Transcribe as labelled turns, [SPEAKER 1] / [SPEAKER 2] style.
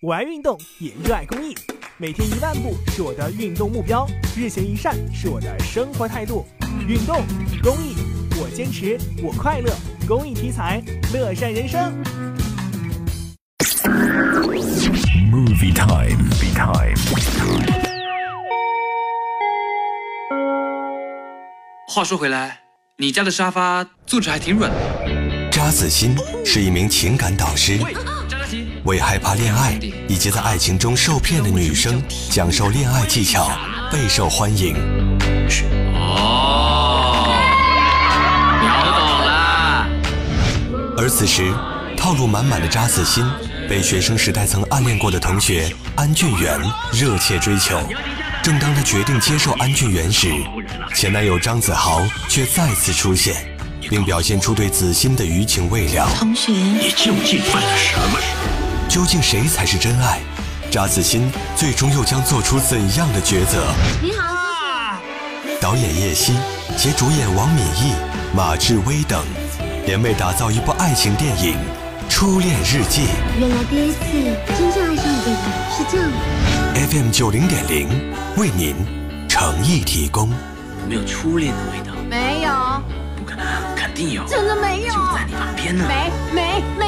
[SPEAKER 1] 我爱运动，也热爱公益。每天一万步是我的运动目标，日行一善是我的生活态度。运动，公益，我坚持，我快乐。公益题材，乐善人生。
[SPEAKER 2] Movie time, movie time。
[SPEAKER 3] 话说回来，你家的沙发坐着还挺软的。
[SPEAKER 4] 扎子欣是一名情感导师，
[SPEAKER 3] 喂，
[SPEAKER 4] 为害怕恋爱以及在爱情中受骗的女生讲授恋爱技巧，备受欢迎。
[SPEAKER 3] 哦，秒懂了。
[SPEAKER 4] 而此时，套路满满的扎子欣被学生时代曾暗恋过的同学安俊元热切追求。正当他决定接受安俊元时，前男友张子豪却再次出现，并表现出对子欣的余情未了。
[SPEAKER 5] 同学，
[SPEAKER 2] 你究竟犯了什么事？
[SPEAKER 4] 究竟谁才是真爱？扎子欣最终又将做出怎样的抉择？
[SPEAKER 5] 你好，
[SPEAKER 4] 导演叶希携主演王敏义、马志威等，联袂打造一部爱情电影《初恋日记
[SPEAKER 5] 原来第一次真正爱上一个人是这样的。》
[SPEAKER 4] FM 九零点零为您诚意提供。
[SPEAKER 3] 有没有初恋的味道？
[SPEAKER 5] 没有，
[SPEAKER 3] 不可能，肯定有，
[SPEAKER 5] 真的没有，
[SPEAKER 3] 就在你旁边呢。
[SPEAKER 5] 没没没有。